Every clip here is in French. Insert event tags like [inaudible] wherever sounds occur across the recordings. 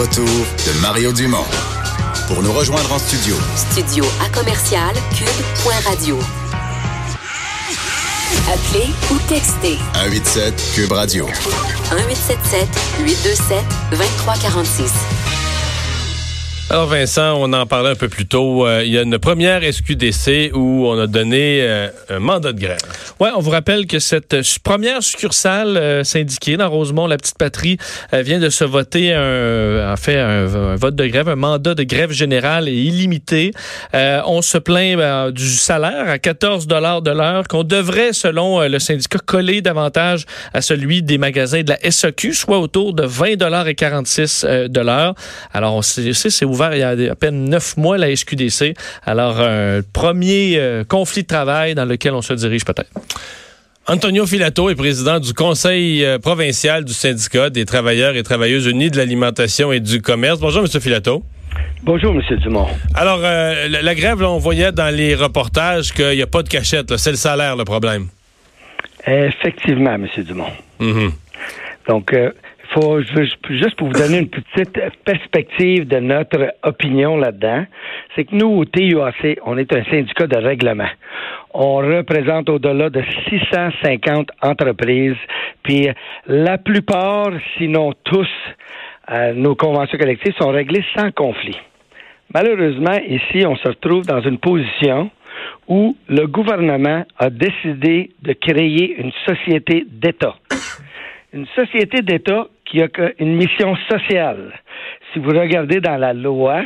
retour de Mario Dumont. Pour nous rejoindre en studio, Studio à commercial cube.radio. Appelez ou textez 187 Cube Radio. 1877 827 2346. Alors Vincent, on en parlait un peu plus tôt. Euh, il y a une première SQDC où on a donné euh, un mandat de grève. Ouais, on vous rappelle que cette euh, première succursale euh, syndiquée dans Rosemont, la petite patrie, euh, vient de se voter un, en fait un, vote de grève, un mandat de grève générale et illimité. On se plaint du salaire à 14 dollars de l'heure qu'on devrait, selon le syndicat, coller davantage à celui des magasins de la SAQ, soit autour de 20 dollars et 46 de l'heure. Alors on sait, c'est ouvert il y a à peine neuf mois la SQDC. Alors un premier conflit de travail dans lequel on se dirige peut-être. Antonio Filato est président du Conseil euh, provincial du syndicat des travailleurs et travailleuses unis de l'alimentation et du commerce. Bonjour, M. Filato. Bonjour, M. Dumont. Alors, euh, la, la, grève, là, on voyait dans les reportages qu'il n'y a pas de cachette. C'est le salaire le problème. Effectivement, M. Dumont. Mm -hmm. Donc, euh, faut, juste pour vous donner une petite perspective de notre opinion là-dedans, c'est que nous, au TUAC, on est un syndicat de règlement. On représente au-delà de 650 entreprises, puis la plupart, sinon tous, euh, nos conventions collectives sont réglées sans conflit. Malheureusement, ici, on se retrouve dans une position où le gouvernement a décidé de créer une société d'État. Une société d'État qui a une mission sociale. Si vous regardez dans la loi,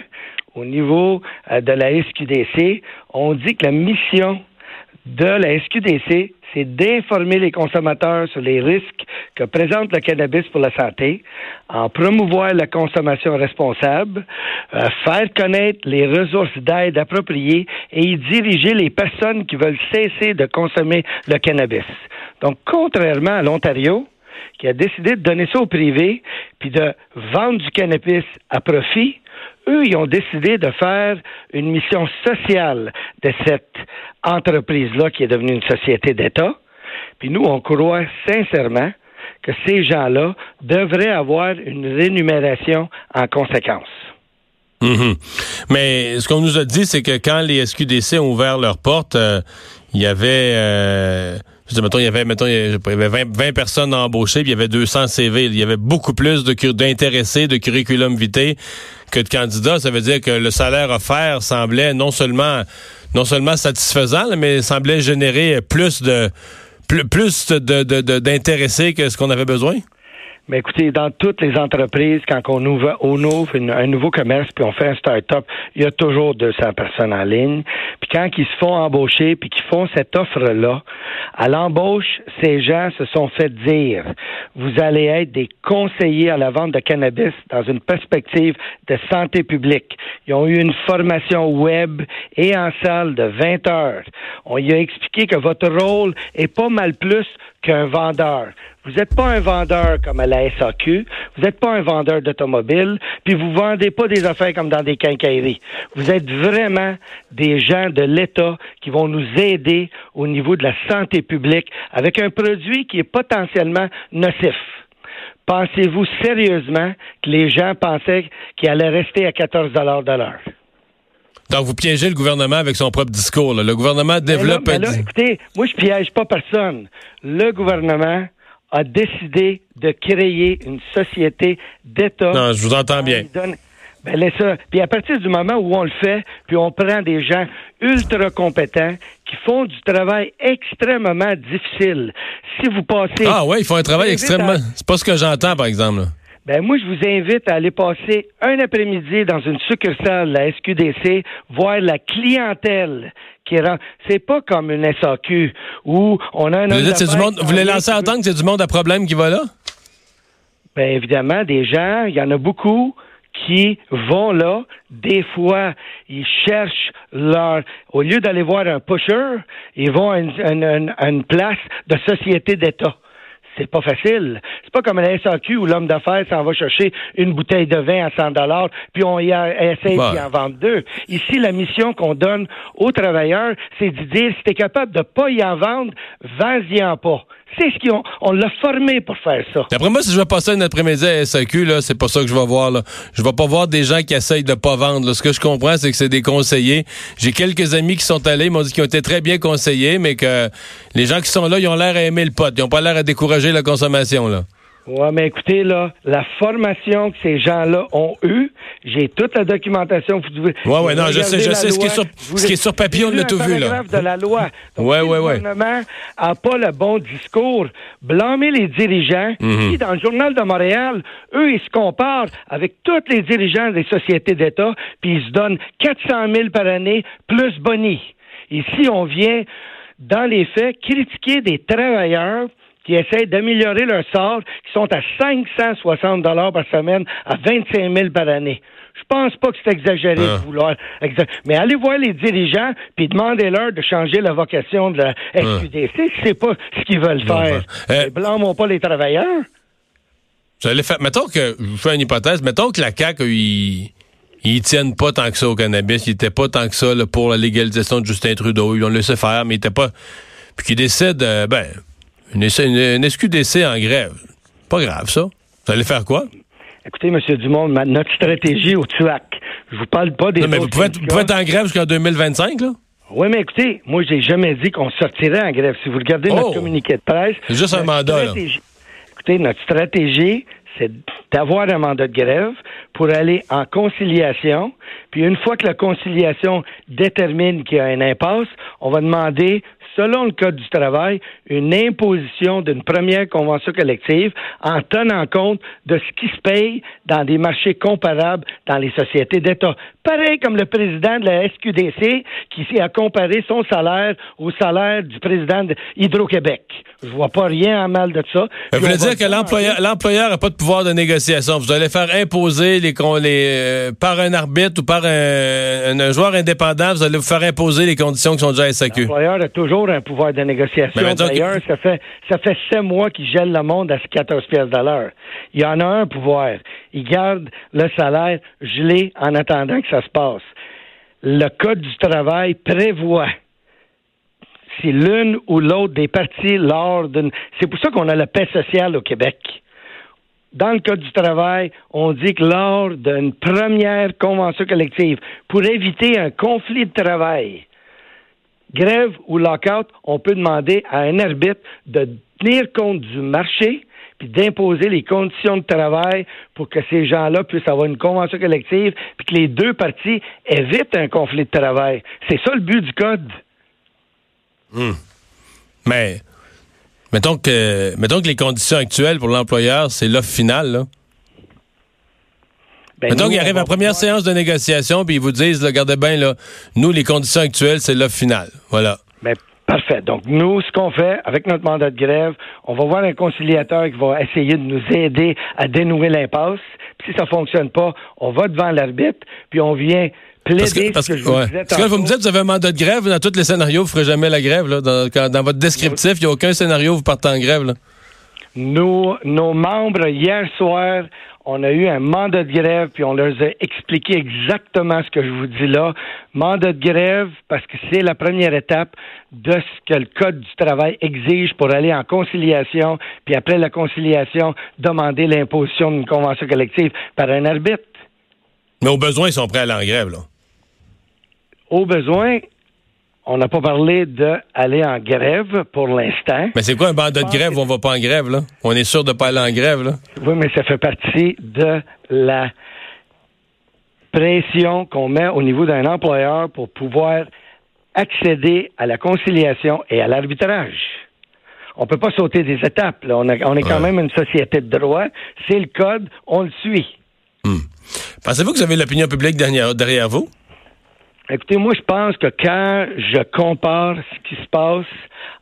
au niveau euh, de la SQDC, on dit que la mission de la SQDC, c'est d'informer les consommateurs sur les risques que présente le cannabis pour la santé, en promouvoir la consommation responsable, euh, faire connaître les ressources d'aide appropriées et y diriger les personnes qui veulent cesser de consommer le cannabis. Donc, contrairement à l'Ontario, qui a décidé de donner ça au privé, puis de vendre du cannabis à profit, eux, ils ont décidé de faire une mission sociale de cette entreprise-là qui est devenue une société d'État. Puis nous, on croit sincèrement que ces gens-là devraient avoir une rémunération en conséquence. -hmm. Mais ce qu'on nous a dit, c'est que quand les SQDC ont ouvert leurs portes, euh, il y avait... Euh je dis, mettons, il y avait, mettons, il y avait 20, 20 personnes embauchées, puis il y avait 200 CV. Il y avait beaucoup plus d'intéressés, de, curriculum vitae que de candidats. Ça veut dire que le salaire offert semblait non seulement, non seulement satisfaisant, mais semblait générer plus de, plus, plus d'intéressés de, que ce qu'on avait besoin. Mais écoutez, dans toutes les entreprises, quand on ouvre, un nouveau commerce puis on fait un start-up, il y a toujours 200 personnes en ligne. Puis quand ils se font embaucher puis qu'ils font cette offre-là, à l'embauche, ces gens se sont fait dire, vous allez être des conseillers à la vente de cannabis dans une perspective de santé publique. Ils ont eu une formation web et en salle de 20 heures. On y a expliqué que votre rôle est pas mal plus qu'un vendeur. Vous n'êtes pas un vendeur comme à la SAQ, vous n'êtes pas un vendeur d'automobile, puis vous vendez pas des affaires comme dans des quincailleries. Vous êtes vraiment des gens de l'État qui vont nous aider au niveau de la santé publique avec un produit qui est potentiellement nocif. Pensez-vous sérieusement que les gens pensaient qu'il allait rester à 14 dollars de l'heure? Donc, vous piégez le gouvernement avec son propre discours. Là. Le gouvernement développe... Mais là, mais là, écoutez, moi, je piège pas personne. Le gouvernement a décidé de créer une société d'État. Non, je vous entends bien. Donne... Ben, laisse ça. Puis à partir du moment où on le fait, puis on prend des gens ultra compétents qui font du travail extrêmement difficile. Si vous passez... Ah ouais, ils font un travail extrêmement... À... C'est pas ce que j'entends, par exemple. Là. Ben moi, je vous invite à aller passer un après-midi dans une succursale de la SQDC, voir la clientèle qui rend. C'est pas comme une SAQ où on a un. Vous, dites, du monde, vous voulez lancer à entendre que c'est du monde à problème qui va là? Bien évidemment, des gens, il y en a beaucoup qui vont là, des fois, ils cherchent leur... Au lieu d'aller voir un pusher, ils vont à une, une- une- place de société d'État. C'est pas facile. C'est pas comme la SAQ où l'homme d'affaires s'en va chercher une bouteille de vin à 100 dollars, puis on y a, essaie Ouais. d'y en vendre deux. Ici, la mission qu'on donne aux travailleurs, c'est de dire, si t'es capable de pas y en vendre, vends-y en pas. C'est ce qu'on on l'a formé pour faire ça. D'après moi, si je vais passer un après-midi à SAQ, là, c'est pas ça que je vais voir. Là. Je vais pas voir des gens qui essayent de pas vendre. Ce que je comprends, c'est que c'est des conseillers. J'ai quelques amis qui sont allés, ils m'ont dit qu'ils ont été très bien conseillés, mais que les gens qui sont là, ils ont l'air à aimer le pot. Ils ont pas l'air à décourager la consommation. là. Ouais, mais écoutez, là, la formation que ces gens-là ont eue, j'ai toute la documentation. Vous devez- Ouais, ouais, non, je sais, je sais. Ce qui est sur- vous ce qui est sur papier, on l'a tout vu, là. de la loi. Le gouvernement a pas le bon discours, blâmer les dirigeants. Ici, dans le Journal de Montréal, eux, ils se comparent avec tous les dirigeants des sociétés d'État, puis ils se donnent 400 000 par année, plus boni. Ici, on vient, dans les faits, critiquer des travailleurs qui essaient d'améliorer leur sort, qui sont à 560 dollars par semaine, à 25 000 par année. Je pense pas que c'est exagéré Ah. de vouloir. exa- Mais allez voir les dirigeants puis demandez-leur de changer la vocation de la SQDC. C'est pas ce qu'ils veulent Non, faire. euh, Mais blâmons pas les travailleurs. Vous allez faire, mettons que, je vous fais une hypothèse, mettons que la CAQ, ils, ils tiennent pas tant que ça au cannabis, ils étaient pas tant que ça là, pour la légalisation de Justin Trudeau, ils l'ont laissé faire, mais ils étaient pas, puis qu'ils décident, euh, ben, une, une, une SQDC en grève. Pas grave, ça. Vous allez faire quoi? Écoutez, M. Dumont, ma- notre stratégie au TUAC, je vous parle pas des Non, mais vous pouvez, être, vous syndicats. pouvez être en grève jusqu'en 2025, là? Oui, mais écoutez, moi, j'ai jamais dit qu'on sortirait en grève. Si vous regardez Oh! notre communiqué de presse. C'est juste un mandat, là. Écoutez, notre stratégie, c'est d'avoir un mandat de grève pour aller en conciliation. Puis une fois que la conciliation détermine qu'il y a une impasse, on va demander, selon le Code du travail, une imposition d'une première convention collective en tenant compte de ce qui se paye dans des marchés comparables dans les sociétés d'État. Pareil comme le président de la SQDC qui a comparé son salaire au salaire du président de Hydro-Québec. Je vois pas rien en mal de ça. Voulez on va dire que l'employeur n'a pas de pouvoir de négociation. Vous allez faire imposer les, euh, par un arbitre ou par un, un joueur indépendant, vous allez vous faire imposer les conditions qui sont déjà à SAQ. L'employeur a toujours un pouvoir de négociation. Que- D'ailleurs, ça fait ça fait sept mois qu'il gèle le monde à 14 pièces de l'heure. Il y en a un pouvoir. Il garde le salaire gelé en attendant que ça se passe. Le Code du travail prévoit si l'une ou l'autre des parties lors d'une... C'est pour ça qu'on a la paix sociale au Québec. Dans le Code du travail, on dit que lors d'une première convention collective, pour éviter un conflit de travail, grève ou lockout, on peut demander à un arbitre de tenir compte du marché puis d'imposer les conditions de travail pour que ces gens-là puissent avoir une convention collective puis que les deux parties évitent un conflit de travail. C'est ça le but du code. Mais mettons que mettons que les conditions actuelles pour l'employeur, c'est l'offre finale. Là. Ben, mettons qu'il arrive à la première pouvoir- séance de négociation, puis ils vous disent, regardez bien, là, nous, les conditions actuelles, c'est l'offre finale. Voilà. Ben, parfait. Donc, nous, ce qu'on fait avec notre mandat de grève, on va voir un conciliateur qui va essayer de nous aider à dénouer l'impasse. Puis si ça fonctionne pas, on va devant l'arbitre, puis on vient plaider Parce que, parce ce que, que je vous disais Parce que là, vous me dites, vous avez un mandat de grève, dans tous les scénarios, vous ne ferez jamais la grève. Là, dans, quand- dans votre descriptif, il n'y a aucun scénario où vous partez en grève. Là. Nos, nos membres, hier soir, on a eu un mandat de grève, puis on leur a expliqué exactement ce que je vous dis là. Mandat de grève, parce que c'est la première étape de ce que le Code du travail exige pour aller en conciliation, puis après la conciliation, demander l'imposition d'une convention collective par un arbitre. Mais au besoin, ils sont prêts à aller en grève. Là. Au besoin, on n'a pas parlé d'aller en grève pour l'instant. Mais c'est quoi un mandat de grève où on va pas en grève? là? On est sûr de pas aller en grève. Là. Oui, mais ça fait partie de la pression qu'on met au niveau d'un employeur pour pouvoir accéder à la conciliation et à l'arbitrage. On peut pas sauter des étapes. Là. On, a- on est quand Ouais. même une société de droit. C'est le code, on le suit. Pensez-vous que vous avez l'opinion publique derrière, derrière vous? Écoutez, moi, je pense que quand je compare ce qui se passe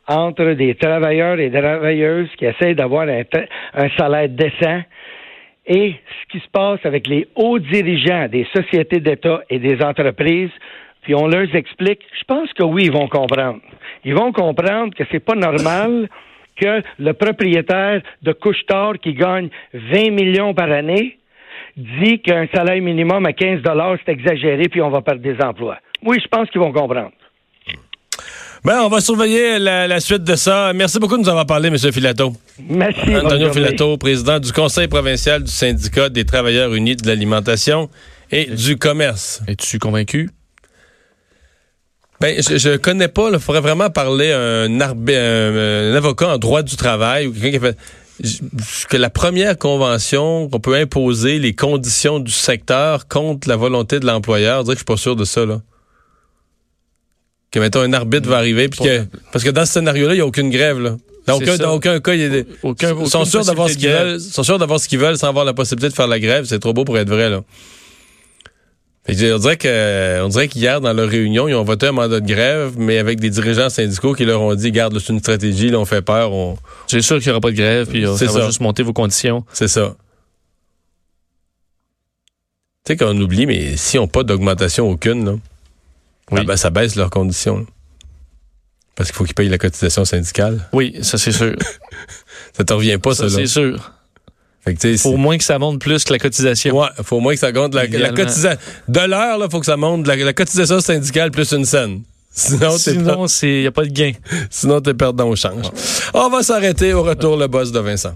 entre des travailleurs et des travailleuses qui essayent d'avoir un, salaire décent, et ce qui se passe avec les hauts dirigeants des sociétés d'État et des entreprises, puis on leur explique, je pense que oui, ils vont comprendre. Ils vont comprendre que c'est pas normal que le propriétaire de Couche-Tard qui gagne 20 millions par année dit qu'un salaire minimum à 15 dollars c'est exagéré puis on va perdre des emplois. Oui, je pense qu'ils vont comprendre. Ben, on va surveiller la, la suite de ça. Merci beaucoup de nous avoir parlé, M. Filato. Merci. Antonio. Filato, président du Conseil provincial du syndicat des travailleurs unis de l'alimentation et du commerce. Es-tu convaincu? Ben, je, je connais pas. Il faudrait vraiment parler à un, arbi- un, un avocat en droit du travail ou quelqu'un qui a fait que la première convention qu'on peut imposer les conditions du secteur contre la volonté de l'employeur. Je dirais que je suis pas sûr de ça là. Que mettons un arbitre va arriver puis que parce que dans ce scénario-là, il n'y a aucune grève là. Dans aucun, dans aucun cas, il des, sont sûrs d'avoir ce qu'ils veulent. Ils sont sûrs d'avoir ce qu'ils veulent sans avoir la possibilité de faire la grève. C'est trop beau pour être vrai là. On dirait que, on dirait qu'hier, dans leur réunion, ils ont voté un mandat de grève, mais avec des dirigeants syndicaux qui leur ont dit, garde, c'est une stratégie, là, on fait peur, on... C'est sûr qu'il n'y aura pas de grève, puis euh, C'est ça, va ça. juste monter vos conditions. c'est ça. Tu sais qu'on oublie, mais s'ils n'ont pas d'augmentation aucune, là, Oui. ah ben, ça baisse leurs conditions. là. Parce qu'il faut qu'ils payent la cotisation syndicale. Oui, ça c'est sûr. [laughs] Ça te revient pas, ça, ça c'est sûr. Fait que, Faut moins que ça monte plus que la cotisation. Ouais, faut au moins que ça compte la, cotisation. De l'heure, là, faut que ça monte la, la cotisation syndicale plus une scène. Sinon, Sinon, il n'y a pas de gain. Sinon, t'es perdant au change. On va s'arrêter au retour, le boss de Vincent.